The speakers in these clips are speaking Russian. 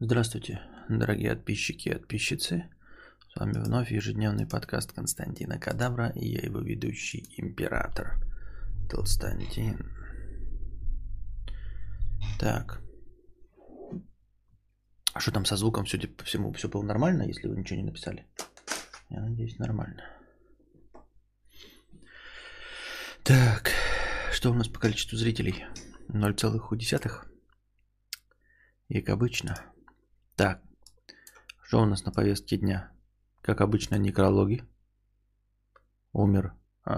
Здравствуйте, дорогие подписчики и подписчицы. С вами вновь ежедневный подкаст Константина Кадавра и я его ведущий император Толстантин. Так. А что там со звуком, судя по всему, все было нормально, если вы ничего не написали? Я надеюсь, нормально. Так, что у нас по количеству зрителей? 0,1. И как обычно. Так, что у нас на повестке дня? Как обычно, некрологи. Умер а,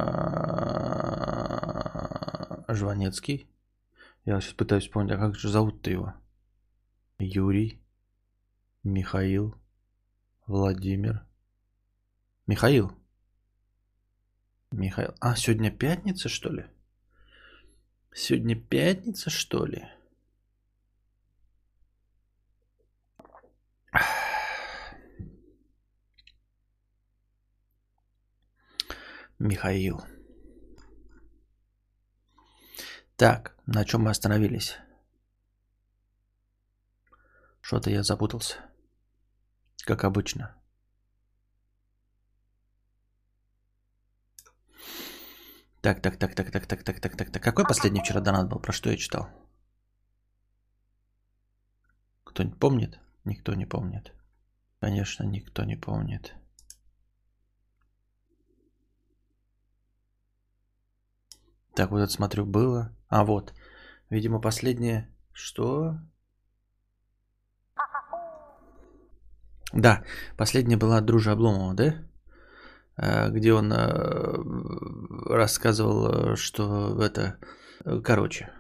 Жванецкий. Я сейчас пытаюсь вспомнить, а как же зовут-то его? Юрий, Михаил, Владимир. Михаил. Михаил. А, сегодня пятница, что ли? Сегодня пятница, что ли? Михаил. Так, на чем мы остановились? Что-то я запутался. Как обычно. Так, так, так, так, так, так, так, так, так, так. Какой последний вчера донат был? Про что я читал? Кто-нибудь помнит? Никто не помнит. Конечно, никто не помнит. Так, вот это смотрю, было. А, вот. Видимо, последнее... Что? Да, последняя была от Дружи Обломова, да? А, где он а, рассказывал, что это... Короче,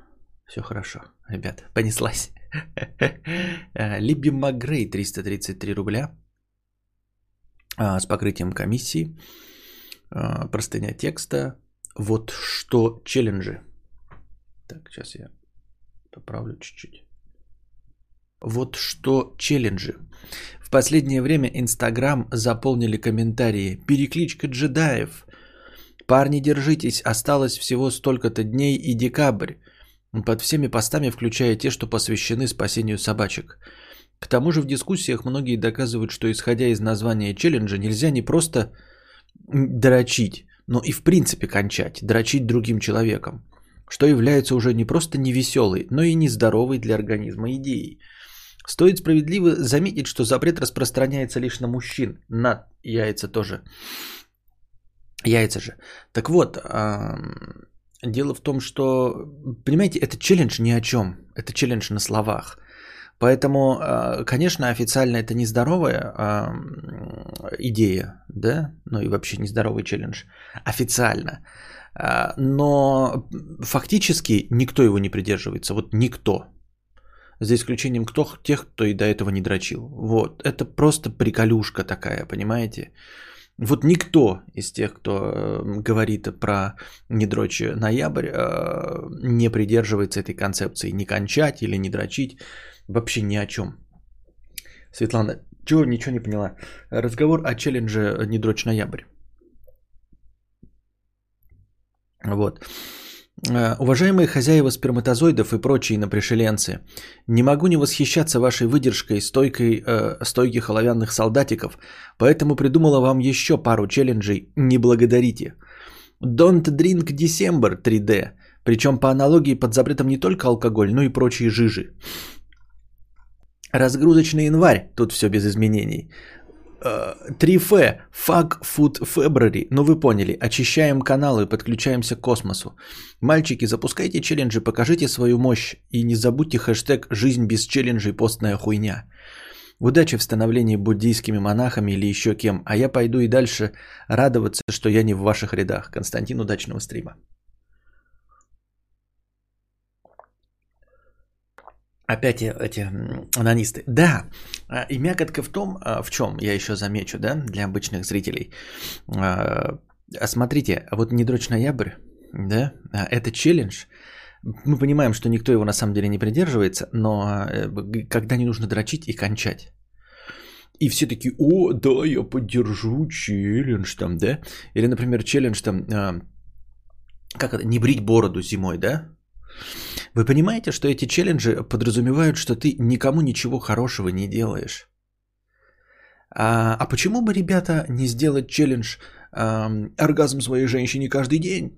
все хорошо, ребята, понеслась. Либи Макгрей 333 рубля а, с покрытием комиссии. Простыня текста вот что челленджи. Так, сейчас я поправлю чуть-чуть. Вот что челленджи. В последнее время Инстаграм заполнили комментарии. Перекличка джедаев. Парни, держитесь, осталось всего столько-то дней и декабрь. Под всеми постами, включая те, что посвящены спасению собачек. К тому же в дискуссиях многие доказывают, что исходя из названия челленджа нельзя не просто дрочить, но и в принципе кончать, дрочить другим человеком, что является уже не просто невеселой, но и нездоровой для организма идеей. Стоит справедливо заметить, что запрет распространяется лишь на мужчин, на яйца тоже. Яйца же. Так вот, дело в том, что, понимаете, это челлендж ни о чем. Это челлендж на словах. Поэтому, а, конечно, официально это нездоровая а, идея, да, ну и вообще нездоровый челлендж официально. А, но фактически никто его не придерживается, вот никто. За исключением кто, тех, кто и до этого не дрочил. Вот, это просто приколюшка такая, понимаете? Вот никто из тех, кто говорит про не дрочь ноябрь, не придерживается этой концепции. Не кончать или не дрочить. Вообще ни о чем. Светлана, чего ничего не поняла? Разговор о челлендже «Не дрочь ноябрь». Вот. Э, уважаемые хозяева сперматозоидов и прочие напришеленцы, не могу не восхищаться вашей выдержкой, стойкой, э, стойких оловянных солдатиков, поэтому придумала вам еще пару челленджей «Не благодарите». Don't Drink December 3D, причем по аналогии под запретом не только алкоголь, но и прочие жижи. Разгрузочный январь, тут все без изменений. 3F, э, Fuck Food February, ну вы поняли, очищаем каналы, подключаемся к космосу. Мальчики, запускайте челленджи, покажите свою мощь и не забудьте хэштег «Жизнь без челленджей, постная хуйня». Удачи в становлении буддийскими монахами или еще кем, а я пойду и дальше радоваться, что я не в ваших рядах. Константин, удачного стрима. Опять эти анонисты. Да, а, и мякотка в том, а, в чем я еще замечу, да, для обычных зрителей. А, смотрите, вот не дрочь ноябрь, да, это челлендж. Мы понимаем, что никто его на самом деле не придерживается, но э, когда не нужно дрочить и кончать. И все таки о, да, я поддержу челлендж там, да. Или, например, челлендж там, как это, не брить бороду зимой, да. Вы понимаете, что эти челленджи подразумевают, что ты никому ничего хорошего не делаешь? А, а почему бы, ребята, не сделать челлендж а, оргазм своей женщине каждый день?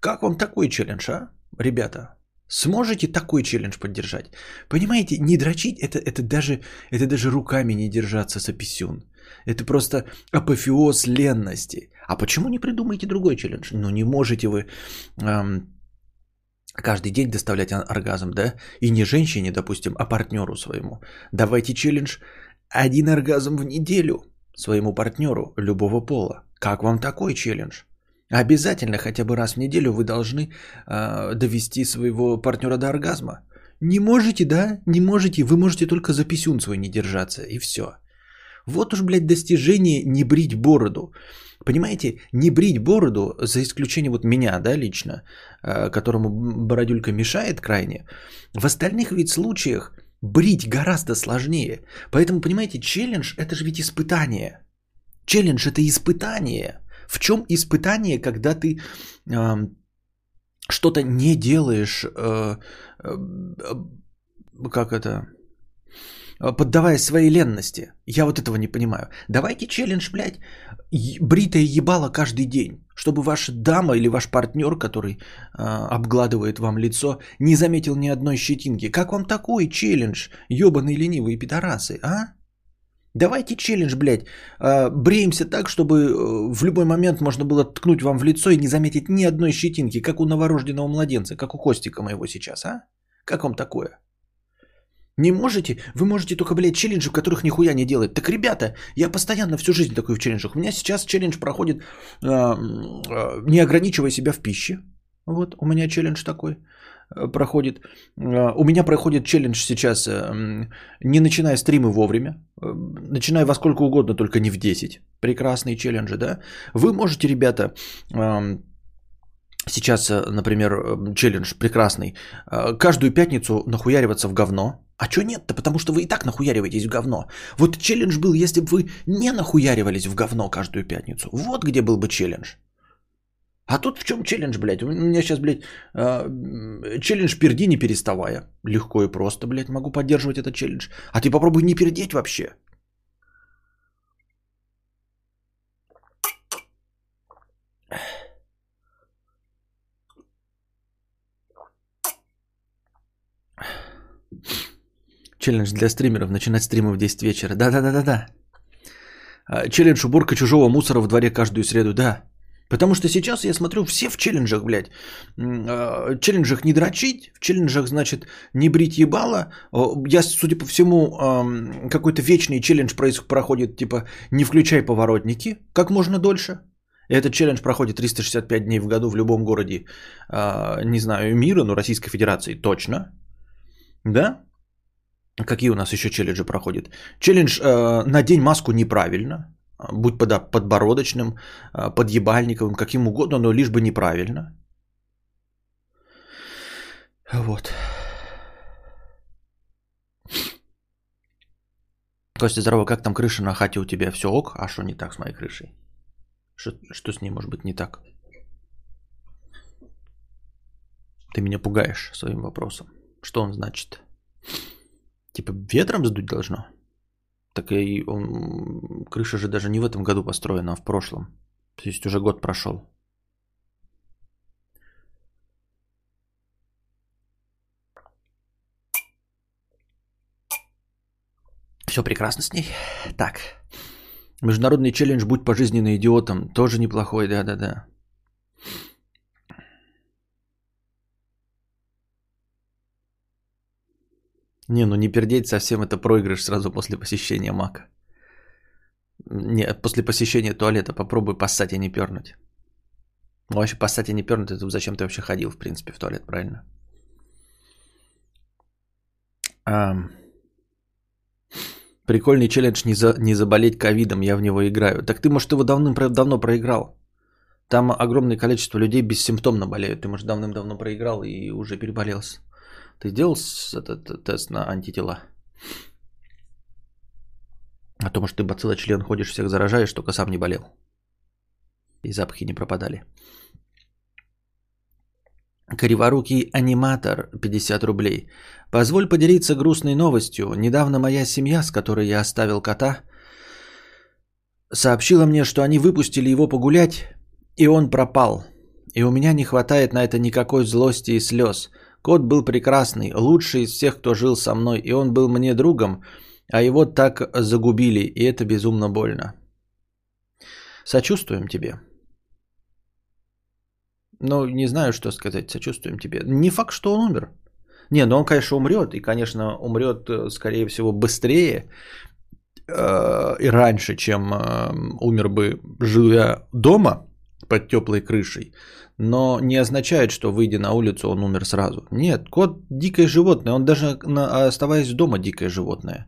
Как вам такой челлендж, а, ребята? Сможете такой челлендж поддержать? Понимаете, не дрочить это, это, даже, это даже руками не держаться с писюн. Это просто апофеоз ленности. А почему не придумаете другой челлендж? Ну не можете вы эм, каждый день доставлять оргазм, да? И не женщине, допустим, а партнеру своему. Давайте челлендж один оргазм в неделю своему партнеру любого пола. Как вам такой челлендж? Обязательно хотя бы раз в неделю вы должны э, довести своего партнера до оргазма. Не можете, да? Не можете. Вы можете только за писюн свой не держаться, и все. Вот уж, блядь, достижение не брить бороду. Понимаете, не брить бороду, за исключением вот меня, да, лично, э, которому бородюлька мешает крайне, в остальных ведь случаях брить гораздо сложнее. Поэтому, понимаете, челлендж – это же ведь испытание. Челлендж – это испытание. В чем испытание, когда ты э, что-то не делаешь, э, э, как это, поддавая своей ленности. Я вот этого не понимаю. Давайте челлендж, блядь, бритое ебало каждый день, чтобы ваша дама или ваш партнер, который э, обгладывает вам лицо, не заметил ни одной щетинки. Как вам такой челлендж, ебаные ленивые пидорасы, а? Давайте челлендж, блядь, э, бреемся так, чтобы э, в любой момент можно было ткнуть вам в лицо и не заметить ни одной щетинки, как у новорожденного младенца, как у Костика моего сейчас, а? Как вам такое? Не можете? Вы можете только, блядь, челленджи, в которых нихуя не делать. Так, ребята, я постоянно всю жизнь такой в челленджах. У меня сейчас челлендж проходит, э, э, не ограничивая себя в пище. Вот, у меня челлендж такой э, проходит. Э, у меня проходит челлендж сейчас, э, не начиная стримы вовремя, э, начиная во сколько угодно, только не в 10. Прекрасные челленджи, да? Вы можете, ребята, сейчас, например, челлендж прекрасный, каждую пятницу нахуяриваться в говно, а чё нет-то? Потому что вы и так нахуяриваетесь в говно. Вот челлендж был, если бы вы не нахуяривались в говно каждую пятницу. Вот где был бы челлендж. А тут в чем челлендж, блядь? У меня сейчас, блядь, э, челлендж перди не переставая. Легко и просто, блядь, могу поддерживать этот челлендж. А ты попробуй не пердеть вообще. Челлендж для стримеров. Начинать стримы в 10 вечера. Да-да-да-да-да. А, челлендж уборка чужого мусора в дворе каждую среду. Да. Потому что сейчас я смотрю, все в челленджах, блядь. А, в челленджах не дрочить, в челленджах, значит, не брить ебало. Я, судя по всему, какой-то вечный челлендж проходит, типа, не включай поворотники как можно дольше. Этот челлендж проходит 365 дней в году в любом городе, а, не знаю, мира, но Российской Федерации точно. Да? Какие у нас еще челленджи проходят? Челлендж э, «Надень маску неправильно», будь под, подбородочным, э, подъебальниковым, каким угодно, но лишь бы неправильно. Вот. Костя, здорово, как там крыша на хате у тебя? Все ок? А что не так с моей крышей? Что, что с ней может быть не так? Ты меня пугаешь своим вопросом. Что он значит? Типа ветром сдуть должно? Так и он, крыша же даже не в этом году построена, а в прошлом. То есть уже год прошел. Все прекрасно с ней. Так. Международный челлендж «Будь пожизненно идиотом» тоже неплохой, да-да-да. Не, ну не пердеть совсем это проигрыш сразу после посещения мака. Не, после посещения туалета попробуй поссать и не пернуть. Ну, вообще поссать и не пернуть, это зачем ты вообще ходил, в принципе, в туалет, правильно? А, прикольный челлендж не, за, не заболеть ковидом, я в него играю. Так ты, может, его давным-давно проиграл. Там огромное количество людей бессимптомно болеют. Ты, может, давным-давно проиграл и уже переболелся. Ты сделал этот тест на антитела? А то, может, ты бациллочлен ходишь, всех заражаешь, только сам не болел. И запахи не пропадали. Криворукий аниматор 50 рублей. Позволь поделиться грустной новостью. Недавно моя семья, с которой я оставил кота, сообщила мне, что они выпустили его погулять, и он пропал. И у меня не хватает на это никакой злости и слез. Кот был прекрасный, лучший из всех, кто жил со мной, и он был мне другом, а его так загубили, и это безумно больно. Сочувствуем тебе. Ну, не знаю, что сказать, сочувствуем тебе. Не факт, что он умер. Не, ну он, конечно, умрет, и, конечно, умрет, э, скорее всего, быстрее э, и раньше, чем э, умер бы, живя дома под теплой крышей. Но не означает, что выйдя на улицу, он умер сразу. Нет, кот дикое животное, он даже оставаясь дома дикое животное.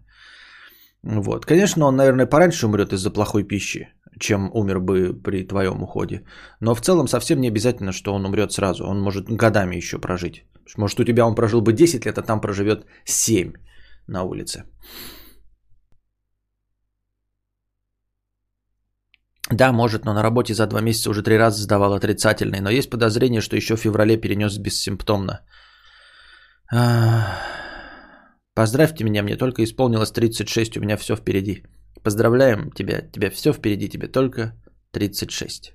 Вот. Конечно, он, наверное, пораньше умрет из-за плохой пищи, чем умер бы при твоем уходе. Но в целом совсем не обязательно, что он умрет сразу. Он может годами еще прожить. Может, у тебя он прожил бы 10 лет, а там проживет 7 на улице. Да, может, но на работе за два месяца уже три раза сдавал отрицательный, но есть подозрение, что еще в феврале перенес бессимптомно. Поздравьте меня, мне только исполнилось 36, у меня все впереди. Поздравляем тебя, тебя все впереди, тебе только 36.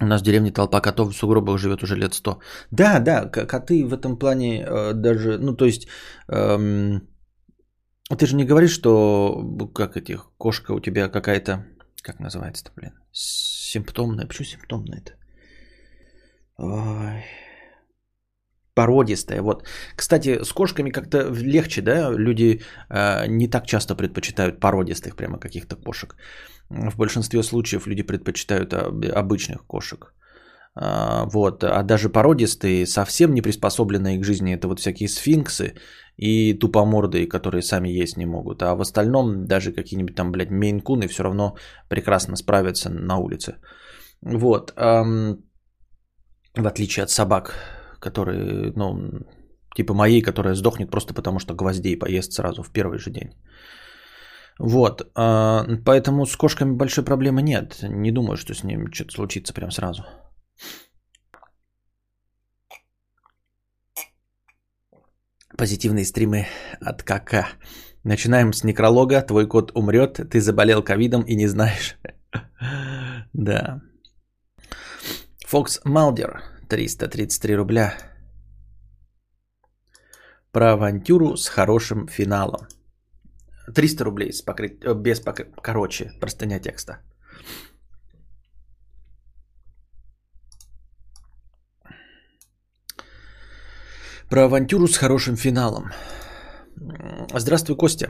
У нас в деревне толпа котов в сугробах живет уже лет 100. Да, да, коты в этом плане э, даже, ну то есть, эм, ты же не говоришь, что как этих, кошка у тебя какая-то, как называется-то, блин, симптомная. Почему симптомная это? Ой породистая. Вот. Кстати, с кошками как-то легче, да? Люди э, не так часто предпочитают породистых прямо каких-то кошек. В большинстве случаев люди предпочитают обычных кошек. А, вот. А даже породистые, совсем не приспособленные к жизни, это вот всякие сфинксы и тупомордые, которые сами есть не могут. А в остальном даже какие-нибудь там, блядь, мейнкуны все равно прекрасно справятся на улице. Вот. В отличие от собак, которые, ну, типа моей, которая сдохнет просто потому, что гвоздей поест сразу в первый же день. Вот, а, поэтому с кошками большой проблемы нет. Не думаю, что с ним что-то случится прям сразу. Позитивные стримы от КК. Начинаем с некролога. Твой кот умрет, ты заболел ковидом и не знаешь. Да. Фокс Малдер. 333 рубля. Про авантюру с хорошим финалом. 300 рублей с покры... Э, без покры... Короче, простыня текста. Про авантюру с хорошим финалом. Здравствуй, Костя.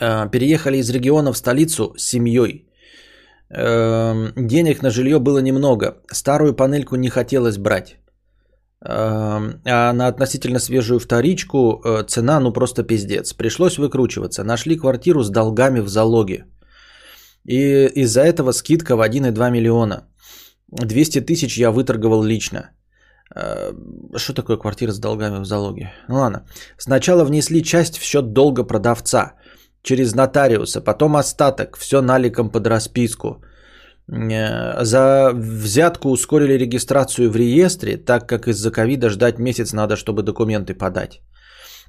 Э, переехали из региона в столицу с семьей. Эм, денег на жилье было немного. Старую панельку не хотелось брать. Эм, а на относительно свежую вторичку э, цена ну просто пиздец. Пришлось выкручиваться. Нашли квартиру с долгами в залоге. И из-за этого скидка в 1,2 миллиона. 200 тысяч я выторговал лично. Э, что такое квартира с долгами в залоге? Ну ладно. Сначала внесли часть в счет долга продавца через нотариуса, потом остаток, все наликом под расписку. Э, за взятку ускорили регистрацию в реестре, так как из-за ковида ждать месяц надо, чтобы документы подать.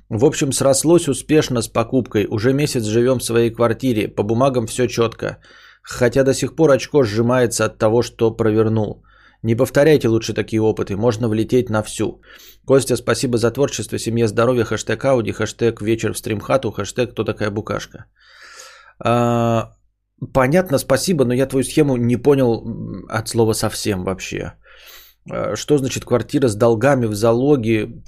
В общем, срослось успешно с покупкой. Уже месяц живем в своей квартире. По бумагам все четко. Хотя до сих пор очко сжимается от того, что провернул. Не повторяйте лучше такие опыты, можно влететь на всю. Костя, спасибо за творчество, семье здоровья, хэштег Ауди, хэштег вечер в стримхату, хэштег кто такая букашка. А, понятно, спасибо, но я твою схему не понял от слова совсем вообще. А, что значит квартира с долгами в залоге?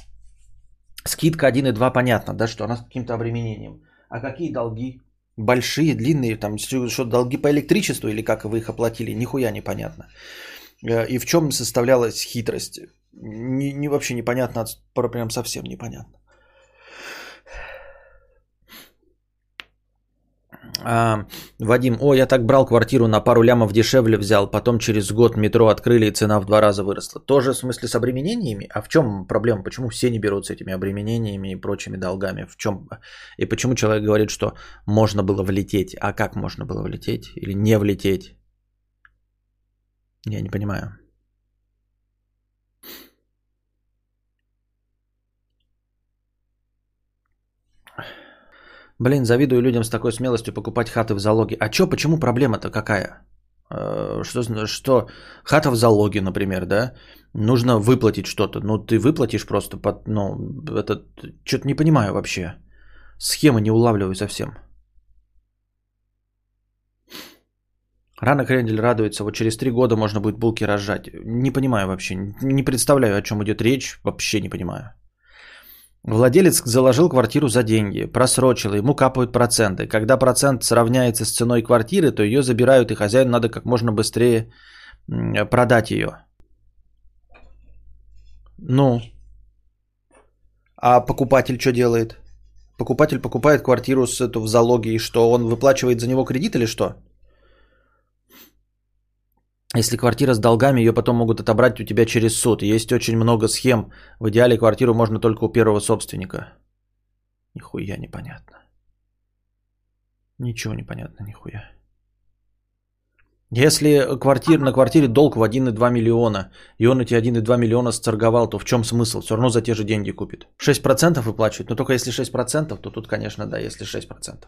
Скидка 1,2 понятно, да, что она с каким-то обременением. А какие долги? Большие, длинные, там, что долги по электричеству или как вы их оплатили, нихуя непонятно. Э, и в чем составлялась хитрость? Не, не вообще непонятно, прям совсем непонятно. А, Вадим, о, я так брал квартиру на пару лямов дешевле взял, потом через год метро открыли и цена в два раза выросла. Тоже в смысле с обременениями? А в чем проблема? Почему все не берут с этими обременениями и прочими долгами? В чем? И почему человек говорит, что можно было влететь? А как можно было влететь или не влететь? Я не понимаю. Блин, завидую людям с такой смелостью покупать хаты в залоге. А чё, почему проблема-то какая? Э, что, что хата в залоге, например, да? Нужно выплатить что-то. Ну, ты выплатишь просто под... Ну, это... Что-то не понимаю вообще. Схемы не улавливаю совсем. Рано Крендель радуется, вот через три года можно будет булки разжать. Не понимаю вообще, не представляю, о чем идет речь, вообще не понимаю. Владелец заложил квартиру за деньги, просрочил, ему капают проценты. Когда процент сравняется с ценой квартиры, то ее забирают, и хозяину надо как можно быстрее продать ее. Ну, а покупатель что делает? Покупатель покупает квартиру с эту в залоге, и что, он выплачивает за него кредит или что? Если квартира с долгами, ее потом могут отобрать у тебя через суд. Есть очень много схем. В идеале квартиру можно только у первого собственника. Нихуя непонятно. Ничего непонятно, нихуя. Если квартир, на квартире долг в 1,2 миллиона, и он эти 1,2 миллиона сторговал, то в чем смысл? Все равно за те же деньги купит. 6% выплачивает, но только если 6%, то тут, конечно, да, если 6%.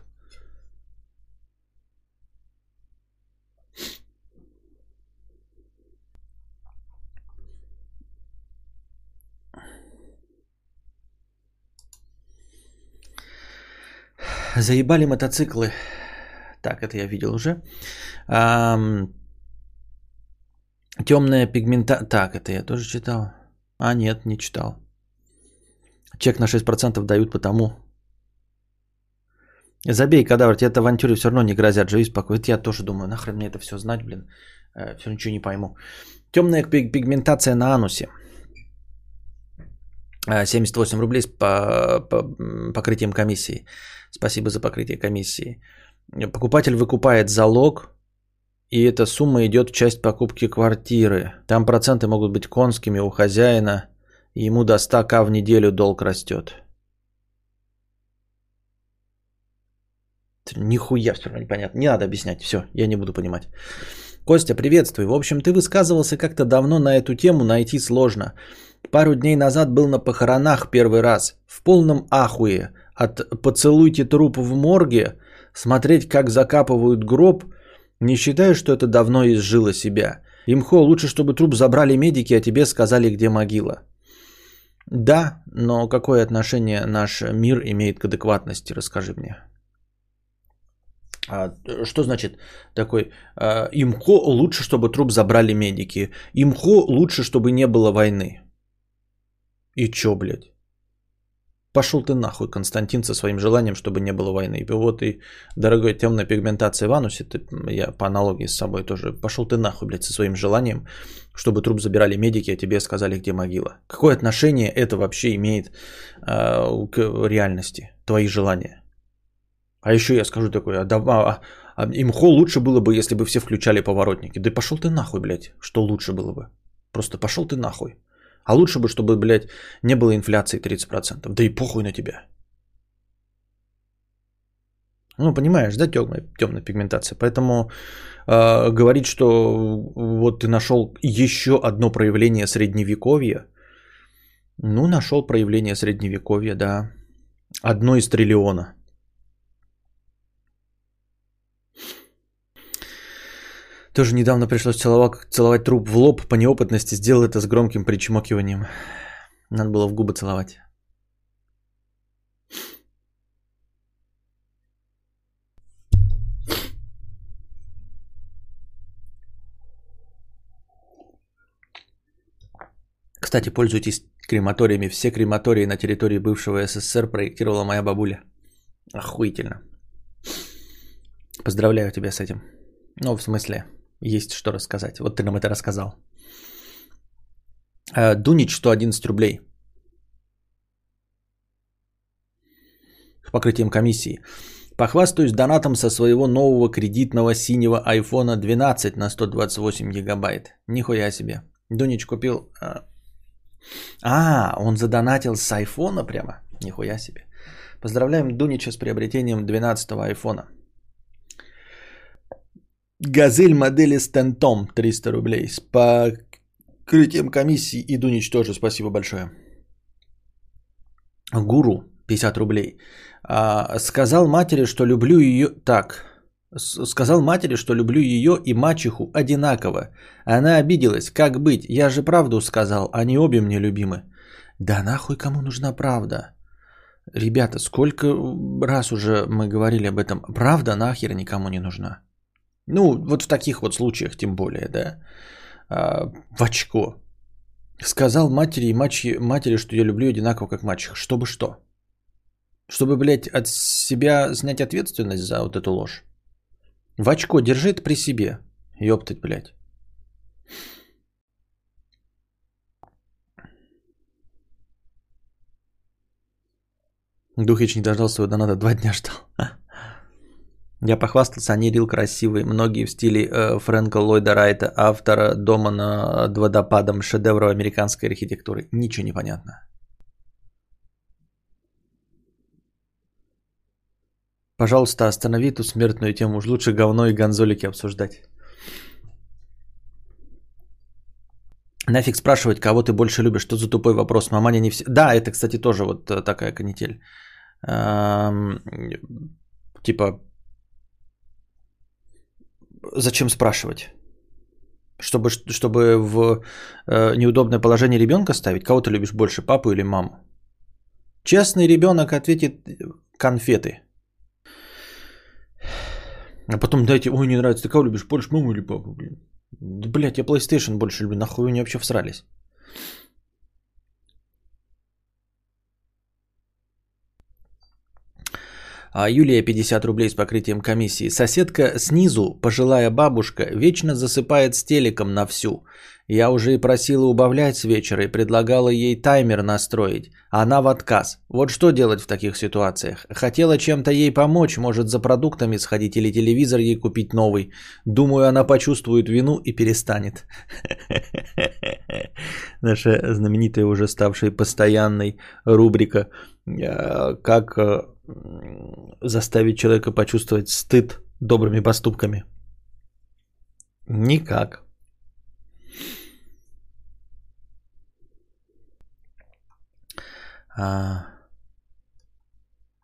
Заебали мотоциклы. Так, это я видел уже. Ам... Темная пигмента... Так, это я тоже читал. А, нет, не читал. Чек на 6% дают потому. Забей, кадавр, тебе это авантюры все равно не грозят. Живи спокойно. Я тоже думаю, нахрен мне это все знать, блин. Э, все ничего не пойму. Темная пигментация на анусе. 78 э, рублей с по, по, покрытием комиссии. Спасибо за покрытие комиссии. Покупатель выкупает залог, и эта сумма идет в часть покупки квартиры. Там проценты могут быть конскими у хозяина. И ему до 100к в неделю долг растет. Нихуя все равно непонятно. Не надо объяснять. Все, я не буду понимать. Костя, приветствую. В общем, ты высказывался как-то давно на эту тему, найти сложно. Пару дней назад был на похоронах первый раз. В полном ахуе от «поцелуйте труп в морге», смотреть, как закапывают гроб, не считаю, что это давно изжило себя. Имхо, лучше, чтобы труп забрали медики, а тебе сказали, где могила. Да, но какое отношение наш мир имеет к адекватности, расскажи мне. А, что значит такой а, имхо лучше, чтобы труп забрали медики. Имхо лучше, чтобы не было войны. И чё, блядь? Пошел ты нахуй, Константин, со своим желанием, чтобы не было войны. И вот и, дорогой, темная пигментация в анусе, ты, я по аналогии с собой тоже, пошел ты нахуй, блядь, со своим желанием, чтобы труп забирали медики, а тебе сказали, где могила. Какое отношение это вообще имеет э, к реальности, твои желания? А еще я скажу такое, а, а, а имхо лучше было бы, если бы все включали поворотники. Да пошел ты нахуй, блядь, что лучше было бы. Просто пошел ты нахуй. А лучше бы, чтобы, блядь, не было инфляции 30%. Да и похуй на тебя. Ну, понимаешь, да, темная, темная пигментация. Поэтому э, говорить, что вот ты нашел еще одно проявление средневековья, ну, нашел проявление средневековья, да. Одно из триллиона. Тоже недавно пришлось целовать, целовать труп в лоб по неопытности. Сделал это с громким причмокиванием. Надо было в губы целовать. Кстати, пользуйтесь крематориями. Все крематории на территории бывшего СССР проектировала моя бабуля. Охуительно. Поздравляю тебя с этим. Ну, в смысле, есть что рассказать. Вот ты нам это рассказал. Э, Дунич 111 рублей. С покрытием комиссии. Похвастаюсь донатом со своего нового кредитного синего iPhone 12 на 128 гигабайт. Нихуя себе. Дунич купил... А, а он задонатил с айфона прямо? Нихуя себе. Поздравляем Дунича с приобретением 12 айфона. Газель модели Стентом 300 рублей. С покрытием комиссии и Дунич тоже спасибо большое. Гуру 50 рублей. А, сказал матери, что люблю ее... Так. Сказал матери, что люблю ее и мачеху одинаково. Она обиделась. Как быть? Я же правду сказал. Они обе мне любимы. Да нахуй кому нужна правда? Ребята, сколько раз уже мы говорили об этом. Правда нахер никому не нужна. Ну, вот в таких вот случаях тем более, да. А, в очко. Сказал матери и мачи, матери, что я люблю одинаково, как мачеха. Чтобы что? Чтобы, блядь, от себя снять ответственность за вот эту ложь. В очко держи это при себе. Ёптать, блядь. Духич не дождался своего доната, два дня ждал. Я похвастался, они рил красивый. Многие в стиле э, Фрэнка Ллойда Райта, автора дома над водопадом, шедевра американской архитектуры. Ничего не понятно. Пожалуйста, останови эту смертную тему. Уж лучше говно и гонзолики обсуждать. Нафиг спрашивать, кого ты больше любишь? Что за тупой вопрос? Маманя не все... Да, это, кстати, тоже вот э, такая канитель. Эм, типа, зачем спрашивать? Чтобы, чтобы в э, неудобное положение ребенка ставить? Кого ты любишь больше, папу или маму? Честный ребенок ответит конфеты. А потом дайте, ой, не нравится, ты кого любишь, больше маму или папу, блин? Да, блядь, я PlayStation больше люблю, нахуй они вообще всрались. А Юлия 50 рублей с покрытием комиссии. Соседка снизу, пожилая бабушка, вечно засыпает с телеком на всю. Я уже и просила убавлять с вечера и предлагала ей таймер настроить. Она в отказ. Вот что делать в таких ситуациях? Хотела чем-то ей помочь, может за продуктами сходить или телевизор ей купить новый. Думаю, она почувствует вину и перестанет. Наша знаменитая уже ставшая постоянной рубрика э, «Как э, заставить человека почувствовать стыд добрыми поступками? Никак. А...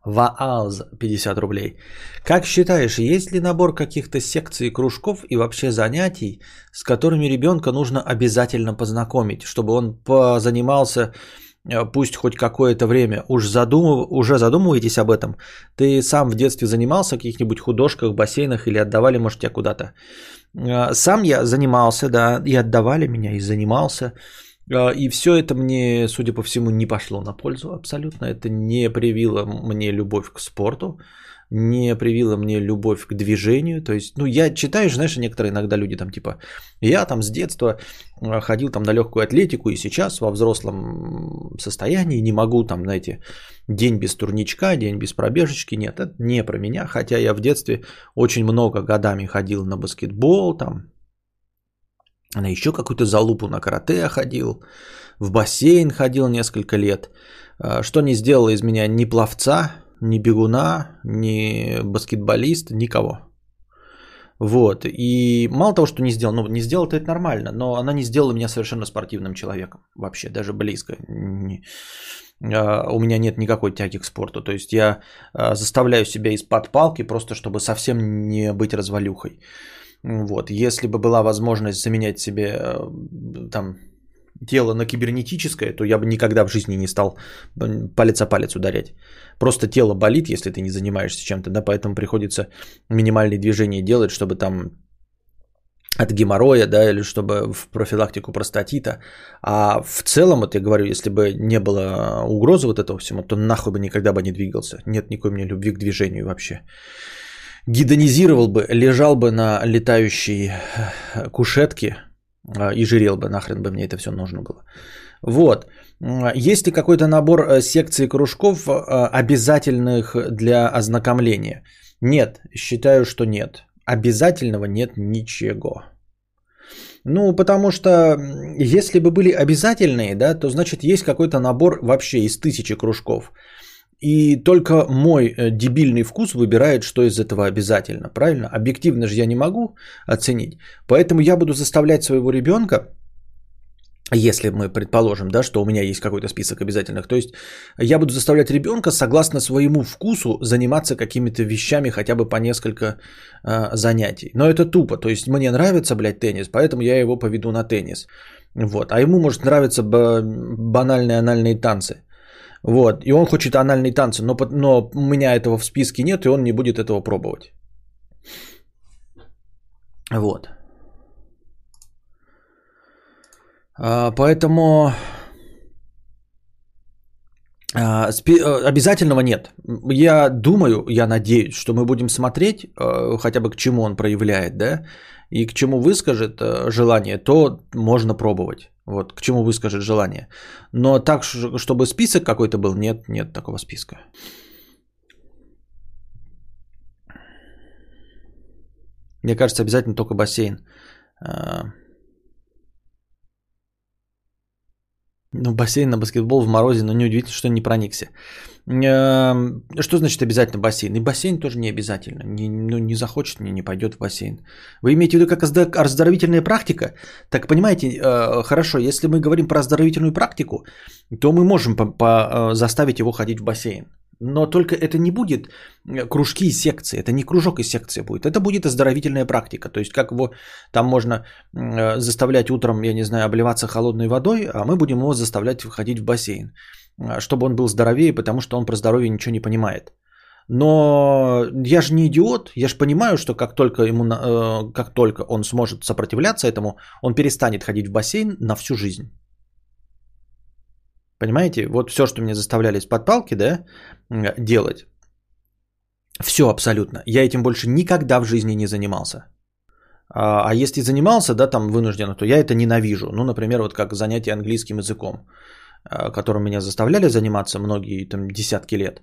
Ваалз 50 рублей. Как считаешь, есть ли набор каких-то секций, кружков и вообще занятий, с которыми ребенка нужно обязательно познакомить, чтобы он позанимался пусть хоть какое-то время, уж задумыв, уже задумываетесь об этом, ты сам в детстве занимался в каких-нибудь художках, бассейнах или отдавали, может, тебя куда-то. Э, сам я занимался, да, и отдавали меня, и занимался. Э, и все это мне, судя по всему, не пошло на пользу абсолютно. Это не привило мне любовь к спорту не привила мне любовь к движению. То есть, ну, я читаю, знаешь, некоторые иногда люди там типа, я там с детства э, ходил там на легкую атлетику, и сейчас во взрослом состоянии не могу там, знаете, день без турничка, день без пробежечки. Нет, это не про меня, хотя я в детстве очень много годами ходил на баскетбол, там, на еще какую-то залупу на карате ходил, в бассейн ходил несколько лет. Э, что не сделало из меня ни пловца, ни бегуна, ни баскетболист, никого. Вот. И мало того, что не сделал, ну, не сделал это нормально, но она не сделала меня совершенно спортивным человеком. Вообще, даже близко. А, у меня нет никакой тяги к спорту. То есть я а, заставляю себя из-под палки, просто чтобы совсем не быть развалюхой. Вот. Если бы была возможность заменять себе э, там тело на кибернетическое, то я бы никогда в жизни не стал палец о палец ударять. Просто тело болит, если ты не занимаешься чем-то, да, поэтому приходится минимальные движения делать, чтобы там от геморроя, да, или чтобы в профилактику простатита. А в целом, вот я говорю, если бы не было угрозы вот этого всему, то нахуй бы никогда бы не двигался. Нет никакой мне любви к движению вообще. Гидонизировал бы, лежал бы на летающей кушетке, и жирел бы, нахрен бы мне это все нужно было. Вот. Есть ли какой-то набор э, секций кружков, э, обязательных для ознакомления? Нет, считаю, что нет. Обязательного нет ничего. Ну, потому что если бы были обязательные, да, то значит есть какой-то набор вообще из тысячи кружков. И только мой э, дебильный вкус выбирает, что из этого обязательно. Правильно? Объективно же я не могу оценить. Поэтому я буду заставлять своего ребенка, если мы предположим, да, что у меня есть какой-то список обязательных, то есть я буду заставлять ребенка согласно своему вкусу заниматься какими-то вещами хотя бы по несколько э, занятий. Но это тупо, то есть мне нравится, блядь, теннис, поэтому я его поведу на теннис. Вот. А ему может нравиться банальные анальные танцы. Вот. И он хочет анальные танцы, но, но у меня этого в списке нет, и он не будет этого пробовать. Вот. А, поэтому а, э, обязательного нет. Я думаю, я надеюсь, что мы будем смотреть, э, хотя бы к чему он проявляет, да, и к чему выскажет э, желание, то можно пробовать. Вот, к чему выскажет желание. Но так, чтобы список какой-то был, нет, нет такого списка. Мне кажется, обязательно только бассейн. Ну, бассейн на баскетбол в морозе, но неудивительно, что не проникся. Эм, что значит обязательно бассейн? И бассейн тоже не обязательно. Не, ну, не захочет, не, не пойдет в бассейн. Вы имеете в виду как оздоровительная практика? Так понимаете, э, хорошо, если мы говорим про оздоровительную практику, то мы можем по, по, э, заставить его ходить в бассейн. Но только это не будет э, кружки и секции, это не кружок и секция будет, это будет оздоровительная практика. То есть как его там можно э, заставлять утром, я не знаю, обливаться холодной водой, а мы будем его заставлять входить в бассейн, э, чтобы он был здоровее, потому что он про здоровье ничего не понимает. Но я же не идиот, я же понимаю, что как только, ему, как только он сможет сопротивляться этому, он перестанет ходить в бассейн на всю жизнь. Понимаете, вот все, что меня заставляли из-под палки, да, делать, все абсолютно. Я этим больше никогда в жизни не занимался. А, а если занимался, да, там вынужденно, то я это ненавижу. Ну, например, вот как занятие английским языком, а, которым меня заставляли заниматься многие там десятки лет.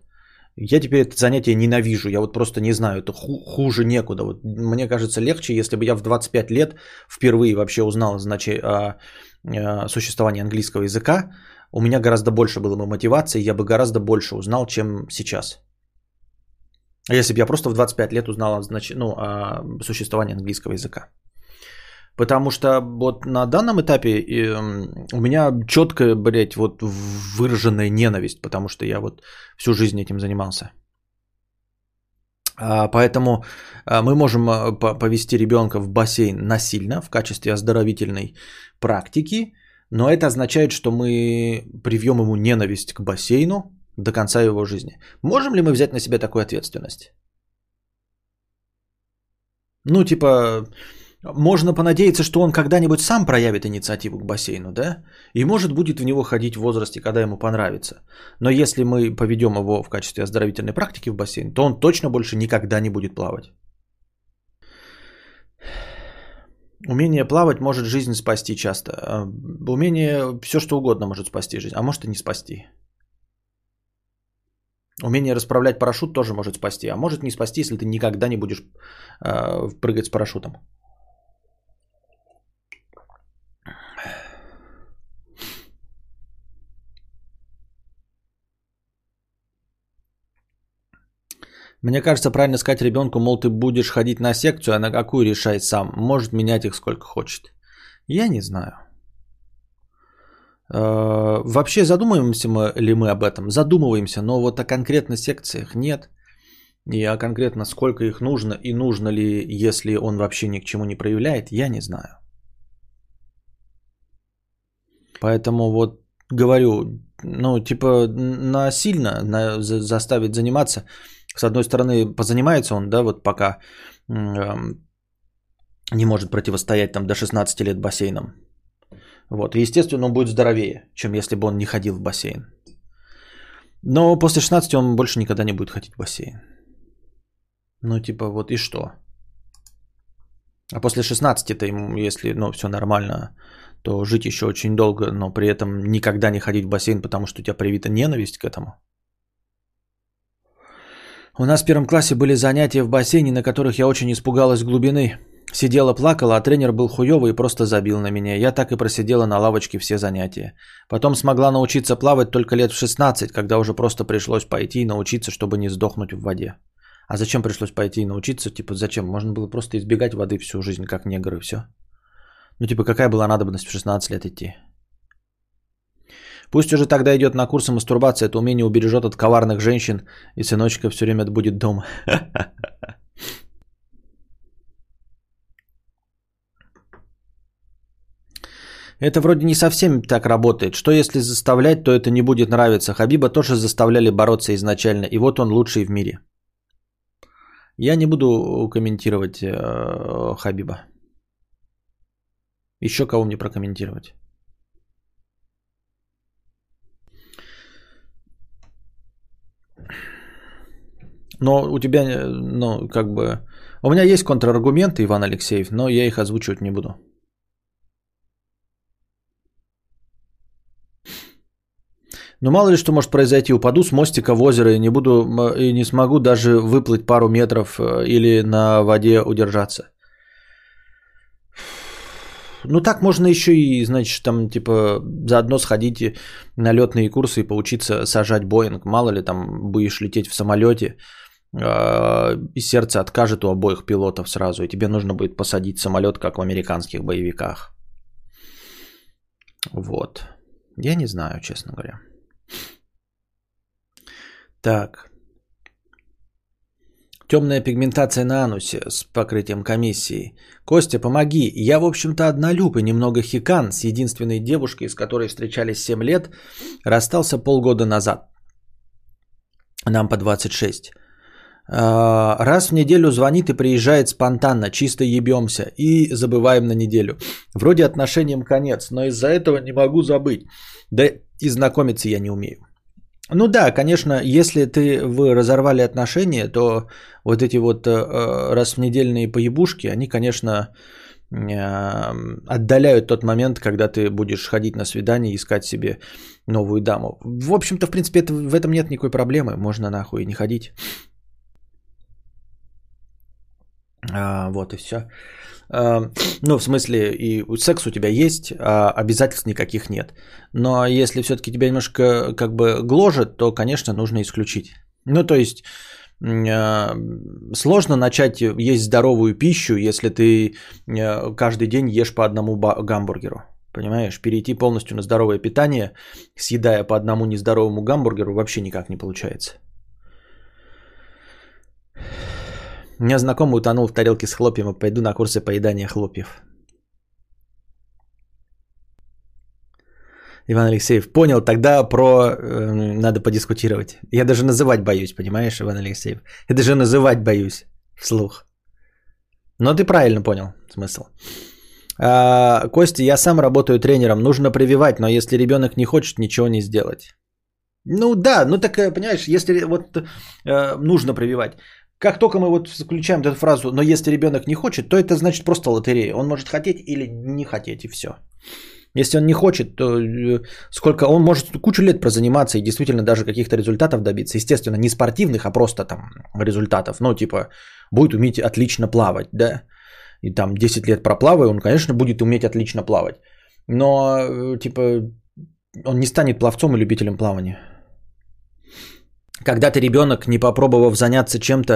Я теперь это занятие ненавижу, я вот просто не знаю, это хуже некуда. Вот мне кажется легче, если бы я в 25 лет впервые вообще узнал значит, о, о существовании английского языка, у меня гораздо больше было бы мотивации, я бы гораздо больше узнал, чем сейчас. А если бы я просто в 25 лет узнал значит, ну, о существовании английского языка. Потому что вот на данном этапе у меня четкая, блядь, вот выраженная ненависть, потому что я вот всю жизнь этим занимался. А, поэтому а, мы можем а, повести ребенка в бассейн насильно в качестве оздоровительной практики, но это означает, что мы привьем ему ненависть к бассейну до конца его жизни. Можем ли мы взять на себя такую ответственность? Ну, типа, можно понадеяться, что он когда-нибудь сам проявит инициативу к бассейну, да? И может будет в него ходить в возрасте, когда ему понравится. Но если мы поведем его в качестве оздоровительной практики в бассейн, то он точно больше никогда не будет плавать. Умение плавать может жизнь спасти часто. А, умение все что угодно может спасти жизнь, а может и не спасти. Умение расправлять парашют тоже может спасти, а может не спасти, если ты никогда не будешь э, прыгать с парашютом. Мне кажется, правильно сказать ребенку, мол, ты будешь ходить на секцию, а на какую решай сам. Может менять их сколько хочет. Я не знаю. Э, вообще задумываемся мы ли мы об этом? Задумываемся, но вот о конкретно секциях нет. И о конкретно сколько их нужно и нужно ли, если он вообще ни к чему не проявляет, я не знаю. Поэтому вот говорю, ну типа насильно на, заставить заниматься – с одной стороны, позанимается он, да, вот пока не может противостоять там до 16 лет бассейном. Вот. И, естественно, он будет здоровее, чем если бы он не ходил в бассейн. Но после 16 он больше никогда не будет ходить в бассейн. Ну, типа, вот и что? А после 16-то ему, если, ну, все нормально, то жить еще очень долго, но при этом никогда не ходить в бассейн, потому что у тебя привита ненависть к этому. У нас в первом классе были занятия в бассейне, на которых я очень испугалась глубины. Сидела, плакала, а тренер был хуёвый и просто забил на меня. Я так и просидела на лавочке все занятия. Потом смогла научиться плавать только лет в 16, когда уже просто пришлось пойти и научиться, чтобы не сдохнуть в воде. А зачем пришлось пойти и научиться? Типа, зачем? Можно было просто избегать воды всю жизнь, как негры, и все. Ну, типа, какая была надобность в 16 лет идти? Пусть уже тогда идет на курсы мастурбации, это умение убережет от коварных женщин, и сыночка все время будет дома. Это вроде не совсем так работает. Что если заставлять, то это не будет нравиться. Хабиба тоже заставляли бороться изначально, и вот он лучший в мире. Я не буду комментировать э, Хабиба. Еще кого мне прокомментировать? Но у тебя, э, ну, как бы... У меня есть контраргументы, Иван Алексеев, но я их озвучивать не буду. Но мало ли что может произойти. Упаду с мостика в озеро и не, буду, и не смогу даже выплыть пару метров э, или на воде удержаться. Ну так можно еще и, значит, там типа заодно сходите на летные курсы и поучиться сажать Боинг. Мало ли там будешь лететь в самолете, сердце откажет у обоих пилотов сразу, и тебе нужно будет посадить самолет, как в американских боевиках. Вот. Я не знаю, честно говоря. Так. Темная пигментация на анусе с покрытием комиссии. Костя, помоги. Я, в общем-то, однолюб и немного хикан с единственной девушкой, с которой встречались 7 лет, расстался полгода назад. Нам по 26. А, раз в неделю звонит и приезжает спонтанно, чисто ебемся и забываем на неделю. Вроде отношениям конец, но из-за этого не могу забыть. Да и знакомиться я не умею. Ну да, конечно, если ты вы разорвали отношения, то вот эти вот э, раз в недельные поебушки, они, конечно, э, отдаляют тот момент, когда ты будешь ходить на свидание и искать себе новую даму. В общем-то, в принципе, это, в этом нет никакой проблемы. Можно нахуй не ходить. А, вот и все. Ну, в смысле, и секс у тебя есть, а обязательств никаких нет. Но если все-таки тебя немножко как бы гложет, то, конечно, нужно исключить. Ну, то есть, а, сложно начать есть здоровую пищу, если ты а, каждый день ешь по одному гамбургеру. Понимаешь, перейти полностью на здоровое питание, съедая по одному нездоровому гамбургеру, вообще никак не получается. У меня знакомый утонул в тарелке с хлопьем, и пойду на курсы поедания хлопьев. Иван Алексеев, понял, тогда про... Э, надо подискутировать. Я даже называть боюсь, понимаешь, Иван Алексеев? Я даже называть боюсь вслух. Но ты правильно понял смысл. А, Костя, я сам работаю тренером, нужно прививать, но если ребенок не хочет, ничего не сделать. Ну да, ну так, э, понимаешь, если вот э, нужно прививать. Как только мы вот заключаем эту фразу, но если ребенок не хочет, то это значит просто лотерея. Он может хотеть или не хотеть, и все. Если он не хочет, то э, сколько он может кучу лет прозаниматься и действительно даже каких-то результатов добиться. Естественно, не спортивных, а просто там результатов. Ну, типа, будет уметь отлично плавать, да. И там 10 лет проплавая, он, конечно, будет уметь отлично плавать. Но, э, типа, он не станет пловцом и любителем плавания. Когда ты ребенок, не попробовав заняться чем-то,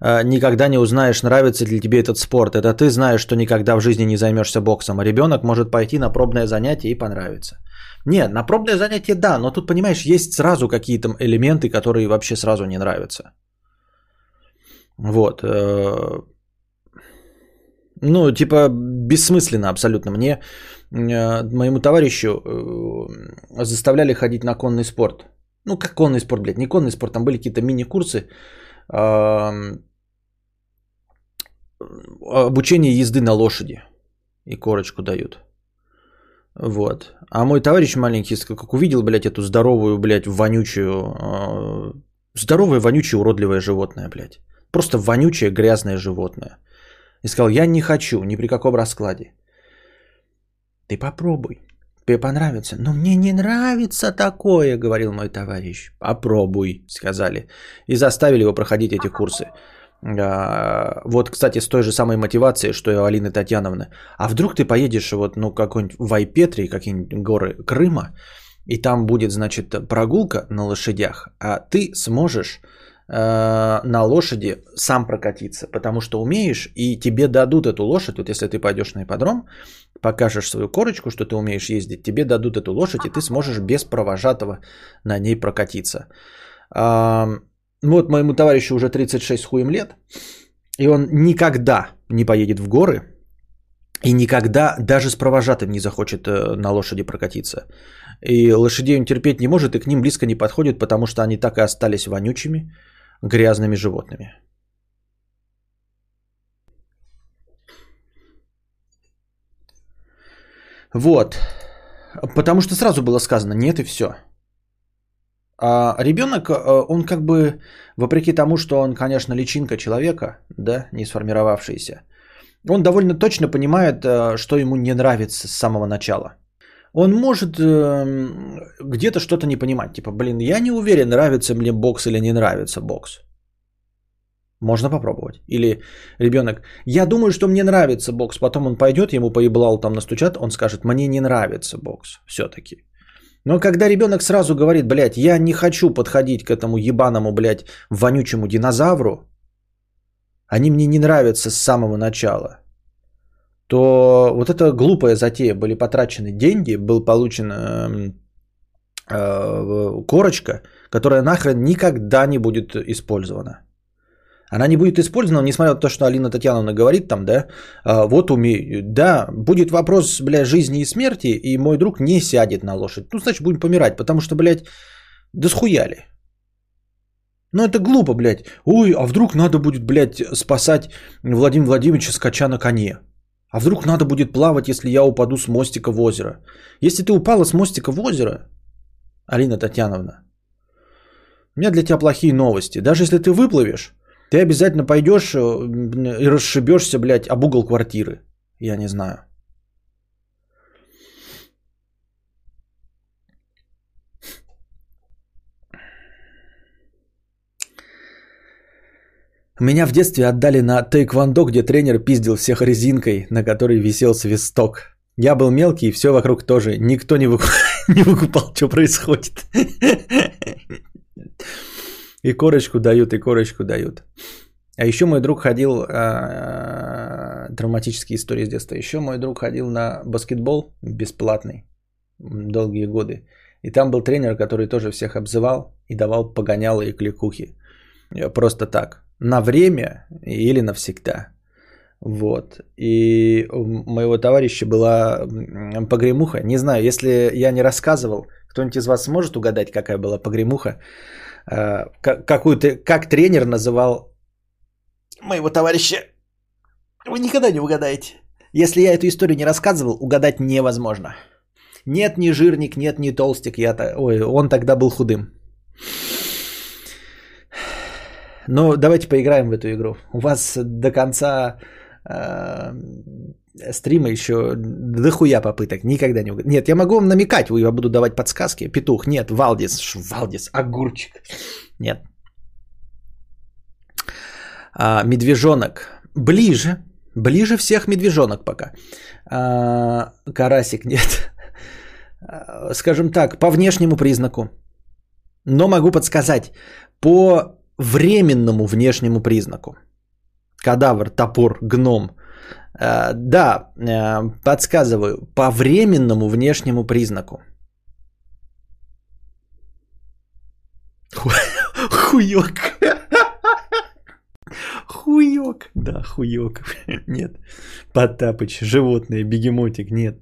э, никогда не узнаешь, нравится ли тебе этот спорт. Это ты знаешь, что никогда в жизни не займешься боксом, а ребенок может пойти на пробное занятие и понравится. Нет, на пробное занятие да, но тут, понимаешь, есть сразу какие-то элементы, которые вообще сразу не нравятся. Вот. Э, ну, типа, бессмысленно абсолютно. Мне, э, моему товарищу заставляли ходить на конный спорт. Ну, как конный спорт, блядь, не конный спорт, там были какие-то мини-курсы. Обучение езды на лошади. И корочку дают. Вот. А мой товарищ маленький, как увидел, блядь, эту здоровую, блядь, вонючую, э, здоровое, вонючее, уродливое животное, блядь. Просто вонючее, грязное животное. И сказал, я не хочу ни при каком раскладе. Ты попробуй. Тебе понравится? Но мне не нравится такое, говорил мой товарищ. Попробуй, сказали. И заставили его проходить эти курсы. А, вот, кстати, с той же самой мотивацией, что и у Алины Татьяновны. А вдруг ты поедешь вот, ну, какой-нибудь в Айпетре, какие-нибудь горы Крыма, и там будет, значит, прогулка на лошадях, а ты сможешь на лошади сам прокатиться, потому что умеешь, и тебе дадут эту лошадь, вот если ты пойдешь на ипподром, покажешь свою корочку, что ты умеешь ездить, тебе дадут эту лошадь, и ты сможешь без провожатого на ней прокатиться. Ну вот моему товарищу уже 36 с хуем лет, и он никогда не поедет в горы, и никогда даже с провожатым не захочет э, на лошади прокатиться. И лошадей он терпеть не может, и к ним близко не подходит, потому что они так и остались вонючими, грязными животными. Вот. Потому что сразу было сказано, нет и все. А ребенок, э, он как бы, вопреки тому, что он, конечно, личинка человека, да, не сформировавшийся, он довольно точно понимает, э, что ему не нравится с самого начала. Он может э, где-то что-то не понимать. Типа, блин, я не уверен, нравится мне бокс или не нравится бокс. Можно попробовать. Или ребенок, я думаю, что мне нравится бокс. Потом он пойдет, ему поеблал там настучат, он скажет, мне не нравится бокс все-таки. Но когда ребенок сразу говорит, блядь, я не хочу подходить к этому ебаному, блядь, вонючему динозавру, они мне не нравятся с самого начала, то вот эта глупая затея, были потрачены деньги, был получен э, э, корочка, которая нахрен никогда не будет использована. Она не будет использована, несмотря на то, что Алина Татьяновна говорит там, да, «А, вот умею. Да, будет вопрос, бля, жизни и смерти, и мой друг не сядет на лошадь. Ну, значит, будем помирать, потому что, блядь, да схуяли. Ну, это глупо, блядь. Ой, а вдруг надо будет, блядь, спасать Владимира Владимировича скача на коне? А вдруг надо будет плавать, если я упаду с мостика в озеро? Если ты упала с мостика в озеро, Алина Татьяновна, у меня для тебя плохие новости. Даже если ты выплывешь, ты обязательно пойдешь э, и расшибешься, блядь, об угол квартиры. Я не знаю. Меня в детстве отдали на тейквондо, где тренер пиздил всех резинкой, на которой висел свисток. Я был мелкий, и все вокруг тоже. Никто не, выкуп... не выкупал, что происходит. И корочку дают, и корочку дают. А еще мой друг ходил, э, травматические истории с детства, еще мой друг ходил на баскетбол бесплатный долгие годы. И там был тренер, который тоже всех обзывал и давал погоняло и кликухи. Просто так. На время или навсегда. Вот. И у моего товарища была погремуха. Не знаю, если я не рассказывал, кто-нибудь из вас сможет угадать, какая была погремуха? Э, какую-то, как тренер называл моего товарища. Вы никогда не угадаете. Если я эту историю не рассказывал, угадать невозможно. Нет ни жирник, нет ни толстик. Я -то... Ой, он тогда был худым. Ну, давайте поиграем в эту игру. У вас до конца э, стрима еще дохуя попыток. Никогда не угадать. Нет, я могу вам намекать, я буду давать подсказки. Петух, нет, Валдис, Валдис, огурчик. Нет. А, медвежонок. Ближе. Ближе всех медвежонок пока. А, карасик нет. А, скажем так, по внешнему признаку. Но могу подсказать. По временному внешнему признаку. Кадавр, топор, гном – Э, да, э, подсказываю, по временному внешнему признаку. Хуёк. Хуёк. Да, хуёк. Нет. Потапыч, животное, бегемотик, нет.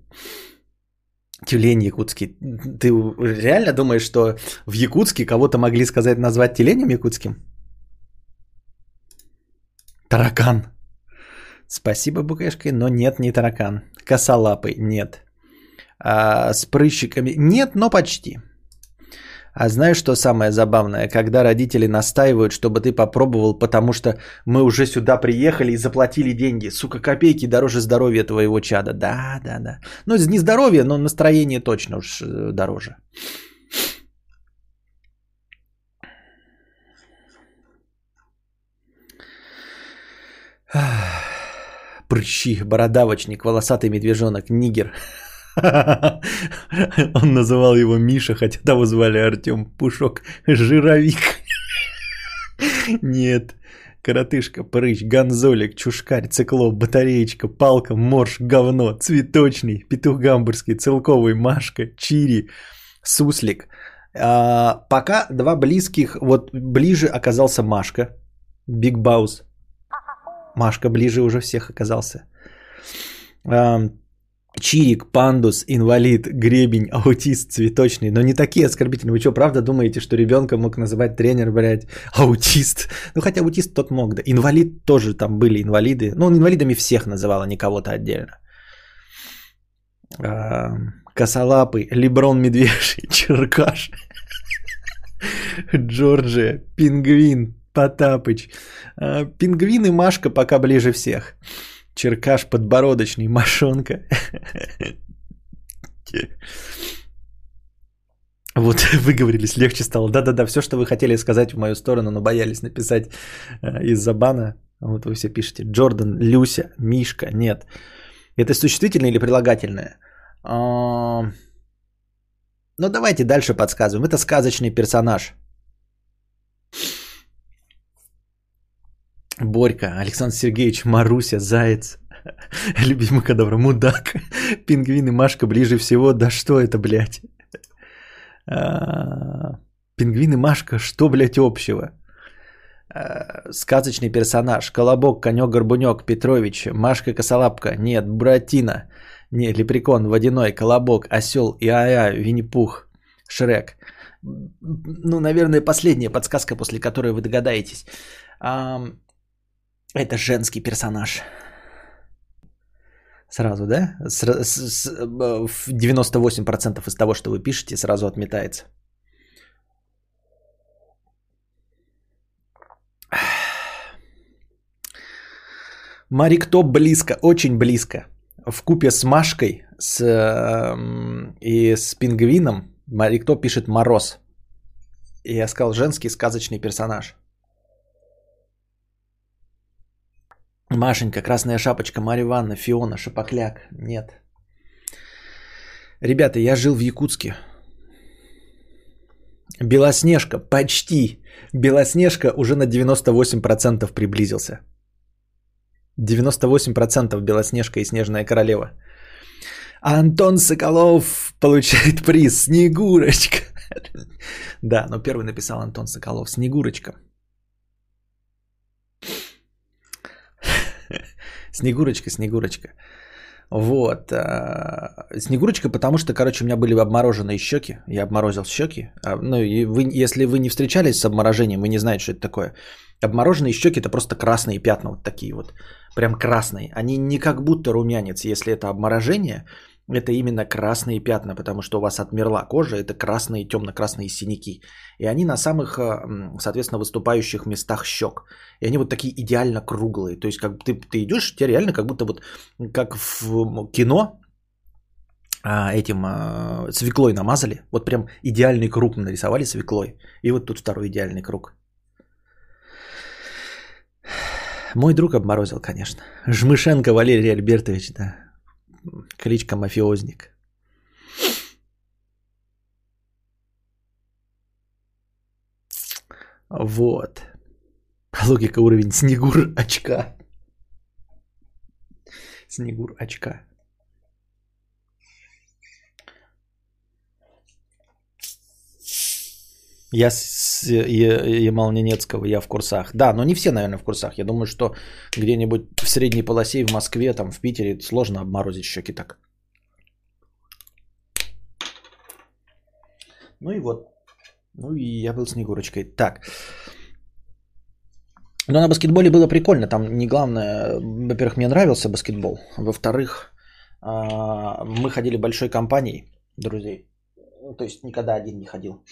Тюлень якутский. Ты реально думаешь, что в Якутске кого-то могли сказать назвать тюленем якутским? Таракан. Спасибо, Букешка, но нет, не таракан. Косолапый, нет. А, с прыщиками, нет, но почти. А знаешь, что самое забавное? Когда родители настаивают, чтобы ты попробовал, потому что мы уже сюда приехали и заплатили деньги. Сука, копейки дороже здоровья твоего чада. Да, да, да. Ну, не здоровье, но настроение точно уж э, дороже. Прыщи, бородавочник, волосатый медвежонок, нигер. Он называл его Миша, хотя того звали Артем Пушок. Жировик. Нет. Коротышка, прыщ, гонзолик, чушкарь, циклоп, батареечка, палка, морж, говно, цветочный, петух гамбургский, целковый, машка, чири, суслик. А, пока два близких, вот ближе оказался Машка, Биг Баус. Машка ближе уже всех оказался. А, Чирик, пандус, инвалид, гребень, аутист, цветочный. Но не такие оскорбительные. Вы что, правда думаете, что ребенка мог называть тренер, блядь, аутист? Ну, хотя аутист тот мог, да. Инвалид тоже там были инвалиды. Ну, он инвалидами всех называл, а не кого-то отдельно. Косолапый, Леброн Медвежий, Черкаш, Джорджия, Пингвин, Потапыч. А, пингвин и Машка пока ближе всех. Черкаш подбородочный, мошонка. Вот выговорились, легче стало. Да-да-да, все, что вы хотели сказать в мою сторону, но боялись написать э, из-за бана. Вот вы все пишете. Джордан, Люся, Мишка. Нет. Это существительное или прилагательное? А... Ну, давайте дальше подсказываем. Это сказочный персонаж. Борька, Александр Сергеевич, Маруся, Заяц, любимый кадавр, мудак, пингвин и Машка ближе всего. Да что это, блядь? А, пингвин и Машка, что, блядь, общего? А, сказочный персонаж. Колобок, Конек, Горбунек, Петрович, Машка Косолапка. Нет, Буратино. Не, Лепрекон, Водяной, Колобок, Осел, Иая, Винни-Пух, Шрек. Ну, наверное, последняя подсказка, после которой вы догадаетесь. Это женский персонаж. Сразу, да? С, с, с, 98% из того, что вы пишете, сразу отметается. Марик Топ близко, очень близко. В купе с Машкой с, э, и с пингвином Марик Топ пишет Мороз. И я сказал женский сказочный персонаж. Машенька, Красная Шапочка, Марья Ивановна, Фиона, Шапокляк. Нет. Ребята, я жил в Якутске. Белоснежка, почти. Белоснежка уже на 98% приблизился. 98% Белоснежка и Снежная Королева. Антон Соколов получает приз Снегурочка. Да, но первый написал Антон Соколов. Снегурочка. Снегурочка, Снегурочка. Вот. А, Снегурочка, потому что, короче, у меня были обмороженные щеки. Я обморозил щеки. А, ну, и вы, если вы не встречались с обморожением, вы не знаете, что это такое. Обмороженные щеки это просто красные пятна, вот такие вот. Прям красные. Они не как будто румянец. Если это обморожение, это именно красные пятна, потому что у вас отмерла кожа, это красные, темно-красные синяки. И они на самых, э, соответственно, выступающих местах щек. И они вот такие идеально круглые. То есть, как ты, ты идешь, тебе реально как будто вот, как в кино, а, этим а, свеклой намазали. Вот прям идеальный круг нарисовали свеклой. И вот тут второй идеальный круг. Мой друг обморозил, конечно. Жмышенко Валерий Альбертович, да. Кличка мафиозник. Вот. Логика уровень Снегур очка. Снегур очка. Я с Ямал Ненецкого, я в курсах. Да, но не все, наверное, в курсах. Я думаю, что где-нибудь в средней полосе в Москве, там в Питере сложно обморозить щеки так. Ну и вот. Ну и я был Снегурочкой. Так. Но на баскетболе было прикольно. Там не главное, во-первых, мне нравился баскетбол. Во-вторых, а, мы ходили большой компанией друзей. То есть никогда один не ходил.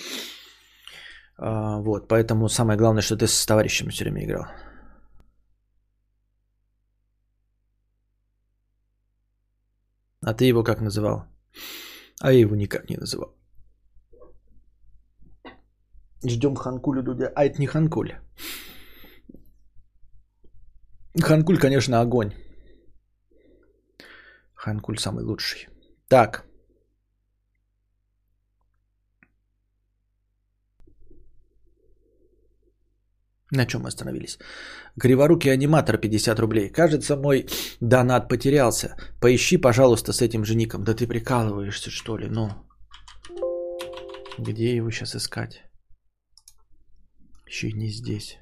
А, вот, поэтому самое главное, что ты с товарищем все время играл. А ты его как называл? А я его никак не называл. Ждем Ханкулю Дудя. А это не Ханкуль. Ханкуль, конечно, огонь. Ханкуль самый лучший. Так. На чем мы остановились? Криворукий аниматор 50 рублей. Кажется, мой донат потерялся. Поищи, пожалуйста, с этим же ником. Да ты прикалываешься, что ли? Ну. Где его сейчас искать? Еще не здесь.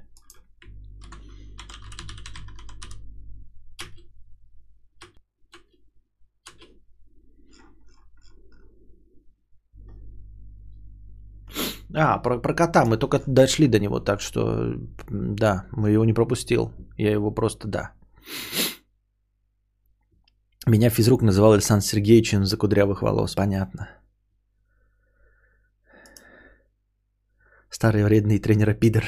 А, про, про кота мы только дошли до него, так что да, мы его не пропустил. Я его просто да. Меня физрук называл Александр Сергеевичем за кудрявых волос. Понятно. Старый вредный тренер Пидор.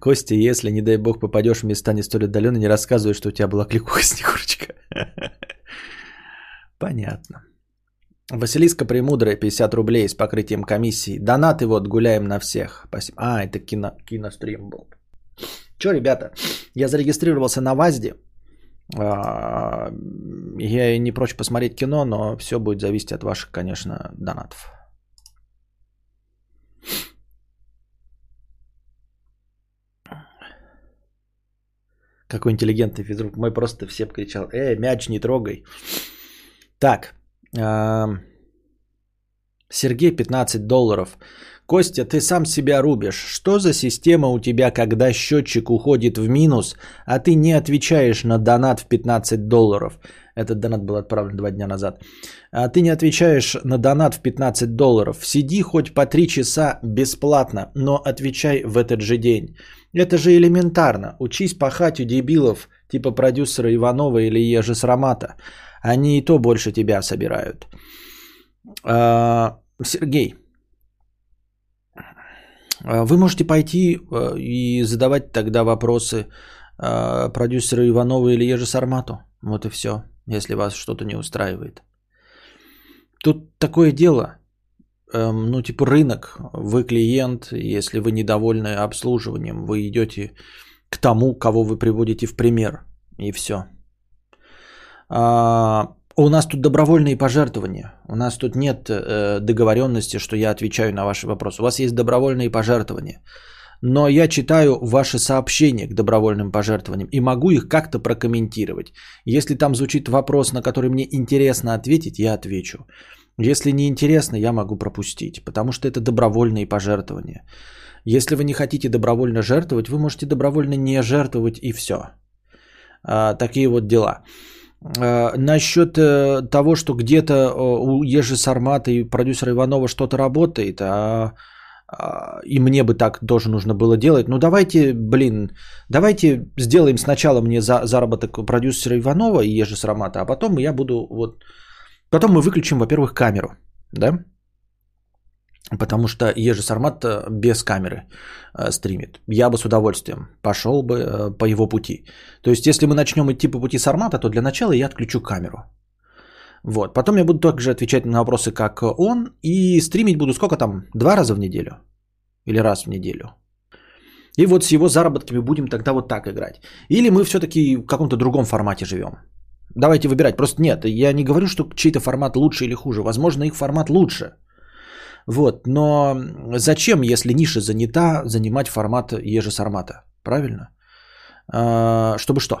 Костя, если, не дай бог, попадешь в места не столь отдаленные, не рассказывай, что у тебя была кликуха Снегурочка. Понятно. Василиска Премудрая, 50 рублей с покрытием комиссии. Донаты вот, гуляем на всех. Спасибо. А, это кино, кинострим был. Че, ребята, я зарегистрировался на ВАЗДе. А, я не прочь посмотреть кино, но все будет зависеть от ваших, конечно, донатов. Какой интеллигентный физрук. Мой просто все кричал, э, мяч не трогай. Так, Сергей 15 долларов. Костя, ты сам себя рубишь. Что за система у тебя, когда счетчик уходит в минус, а ты не отвечаешь на донат в 15 долларов? Этот донат был отправлен два дня назад. А ты не отвечаешь на донат в 15 долларов. Сиди хоть по 3 часа бесплатно, но отвечай в этот же день. Это же элементарно. Учись пахать у дебилов, типа продюсера Иванова или Ежи Срамата. Они и то больше тебя собирают. А, Сергей, а, вы можете пойти а, и задавать тогда вопросы продюсеру Иванову или Ежи Сармату. Вот и все, если вас что-то не устраивает. Тут такое дело, эм, ну типа рынок, вы клиент, если вы недовольны обслуживанием, вы идете к тому, кого вы приводите в пример, и все. А, у нас тут добровольные пожертвования. У нас тут нет э, договоренности, что я отвечаю на ваши вопросы. У вас есть добровольные пожертвования. Но я читаю ваши сообщения к добровольным пожертвованиям и могу их как-то прокомментировать. Если там звучит вопрос, на который мне интересно ответить, я отвечу. Если не интересно, я могу пропустить, потому что это добровольные пожертвования. Если вы не хотите добровольно жертвовать, вы можете добровольно не жертвовать и все. А, такие вот дела. Э, насчет э, того, что где-то э, у Ежи Сармата и продюсера Иванова что-то работает, а, а, и мне бы так тоже нужно было делать. Ну давайте, блин, давайте сделаем сначала мне за, заработок продюсера Иванова и Ежи Сармата, а потом я буду вот... Потом мы выключим, во-первых, камеру, да? Потому что Ежи Сармат э, без камеры э, стримит. Я бы с удовольствием пошел бы э, по его пути. То есть, если мы начнем идти по пути Сармата, то для начала я отключу камеру. Вот. Потом я буду также отвечать на вопросы, как он. И стримить буду сколько там? Два раза в неделю? Или раз в неделю? И вот с его заработками будем тогда вот так играть. Или мы все-таки в каком-то другом формате живем. Давайте выбирать. Просто нет, я не говорю, что чей-то формат лучше или хуже. Возможно, их формат лучше. Вот, но зачем, если ниша занята, занимать формат ежесармата? Правильно? А, чтобы что?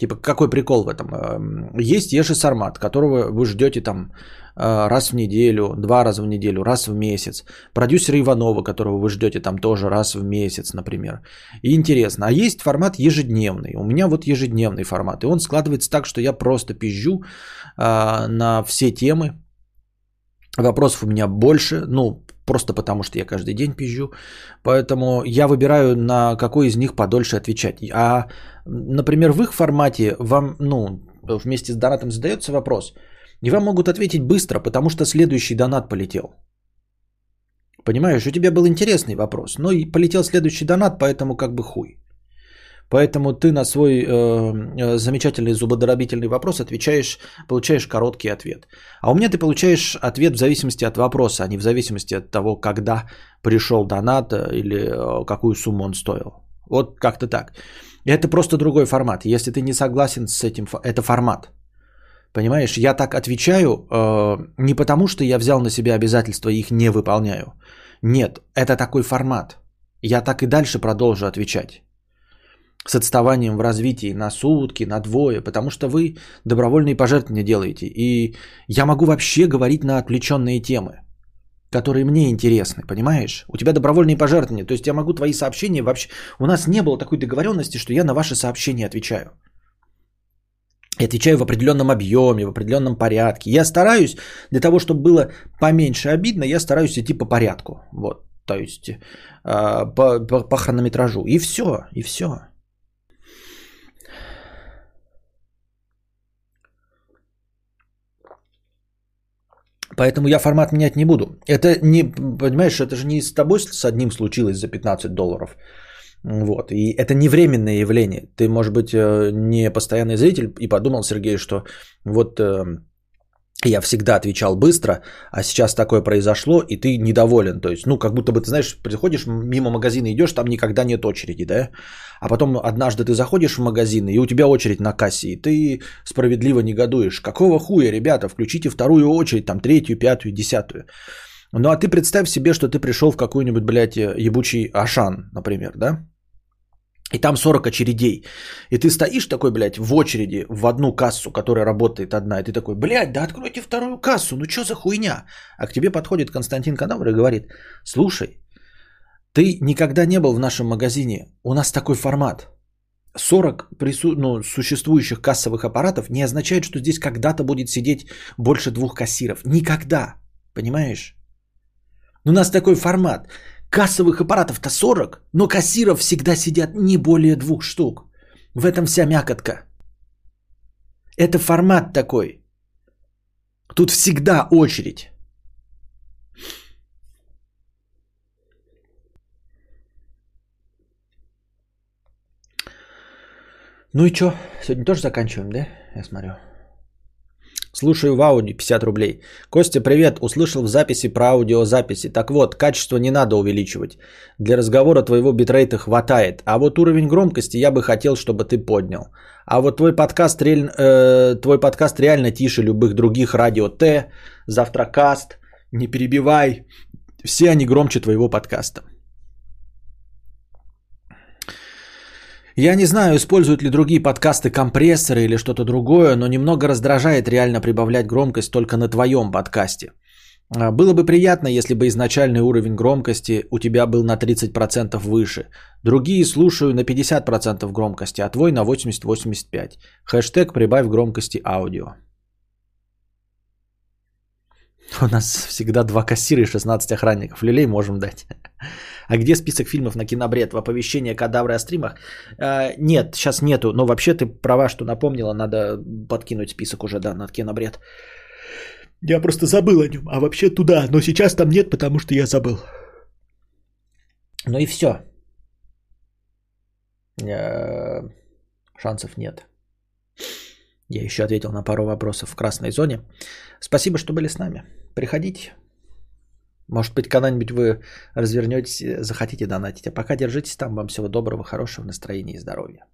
Типа, какой прикол в этом? Есть ежесармат, которого вы ждете там а, раз в неделю, два раза в неделю, раз в месяц. Продюсер Иванова, которого вы ждете там тоже раз в месяц, например. И интересно. А есть формат ежедневный. У меня вот ежедневный формат. И он складывается так, что я просто пизжу а, на все темы, Вопросов у меня больше, ну, просто потому что я каждый день пизжу. Поэтому я выбираю, на какой из них подольше отвечать. А, например, в их формате вам, ну, вместе с донатом задается вопрос, и вам могут ответить быстро, потому что следующий донат полетел. Понимаешь, у тебя был интересный вопрос, но и полетел следующий донат, поэтому как бы хуй. Поэтому ты на свой э, э, замечательный зубодробительный вопрос отвечаешь, получаешь короткий ответ. А у меня ты получаешь ответ в зависимости от вопроса, а не в зависимости от того, когда пришел донат э, или э, какую сумму он стоил. Вот как-то так. Это просто другой формат. Если ты не согласен с этим, это формат. Понимаешь, я так отвечаю э, не потому, что я взял на себя обязательства и их не выполняю. Нет, это такой формат. Я так и дальше продолжу отвечать. С отставанием в развитии на сутки, на двое, потому что вы добровольные пожертвования делаете. И я могу вообще говорить на отвлеченные темы, которые мне интересны, понимаешь? У тебя добровольные пожертвования, то есть я могу твои сообщения вообще... У нас не было такой договоренности, что я на ваши сообщения отвечаю. Я отвечаю в определенном объеме, в определенном порядке. Я стараюсь, для того, чтобы было поменьше обидно, я стараюсь идти по порядку. Вот, то есть э, по, по, по хронометражу. И все, и все. Поэтому я формат менять не буду. Это не, понимаешь, это же не с тобой с одним случилось за 15 долларов. Вот. И это не временное явление. Ты, может быть, э, не постоянный зритель и подумал, Сергей, что вот э, я всегда отвечал быстро, а сейчас такое произошло, и ты недоволен. То есть, ну, как будто бы, ты знаешь, приходишь мимо магазина, идешь, там никогда нет очереди, да? А потом однажды ты заходишь в магазин, и у тебя очередь на кассе, и ты справедливо негодуешь. Какого хуя, ребята, включите вторую очередь, там, третью, пятую, десятую. Ну, а ты представь себе, что ты пришел в какой-нибудь, блядь, ебучий Ашан, например, да? И там 40 очередей. И ты стоишь такой, блядь, в очереди в одну кассу, которая работает одна. И ты такой, блядь, да откройте вторую кассу, ну что за хуйня? А к тебе подходит Константин Кадавр и говорит, слушай, ты никогда не был в нашем магазине, у нас такой формат. 40 прису... ну, существующих кассовых аппаратов не означает, что здесь когда-то будет сидеть больше двух кассиров. Никогда. Понимаешь? У нас такой формат. Кассовых аппаратов-то 40, но кассиров всегда сидят не более двух штук. В этом вся мякотка. Это формат такой. Тут всегда очередь. Ну и что, сегодня тоже заканчиваем, да? Я смотрю. Слушаю в ауди 50 рублей. Костя, привет. Услышал в записи про аудиозаписи. Так вот, качество не надо увеличивать. Для разговора твоего битрейта хватает. А вот уровень громкости я бы хотел, чтобы ты поднял. А вот твой подкаст, реаль... э, твой подкаст реально тише любых других радио Т, Завтракаст, не перебивай. Все они громче твоего подкаста. Я не знаю, используют ли другие подкасты компрессоры или что-то другое, но немного раздражает реально прибавлять громкость только на твоем подкасте. А, было бы приятно, если бы изначальный уровень громкости у тебя был на 30% выше. Другие слушаю на 50% громкости, а твой на 80-85%. Хэштег «Прибавь громкости аудио». У нас всегда два кассира и 16 охранников. Люлей можем дать. А где список фильмов на кинобред? В оповещение кадавры о стримах? А, нет, сейчас нету. Но вообще ты права, что напомнила. Надо подкинуть список уже, да, на кинобред. Я просто забыл о нем. А вообще туда. Но сейчас там нет, потому что я забыл. Ну и все. Э, шансов нет. Я еще ответил на пару вопросов в красной зоне. Спасибо, что были с нами. Приходите. Может быть, когда-нибудь вы развернетесь, захотите донатить. А пока держитесь там. Вам всего доброго, хорошего настроения и здоровья.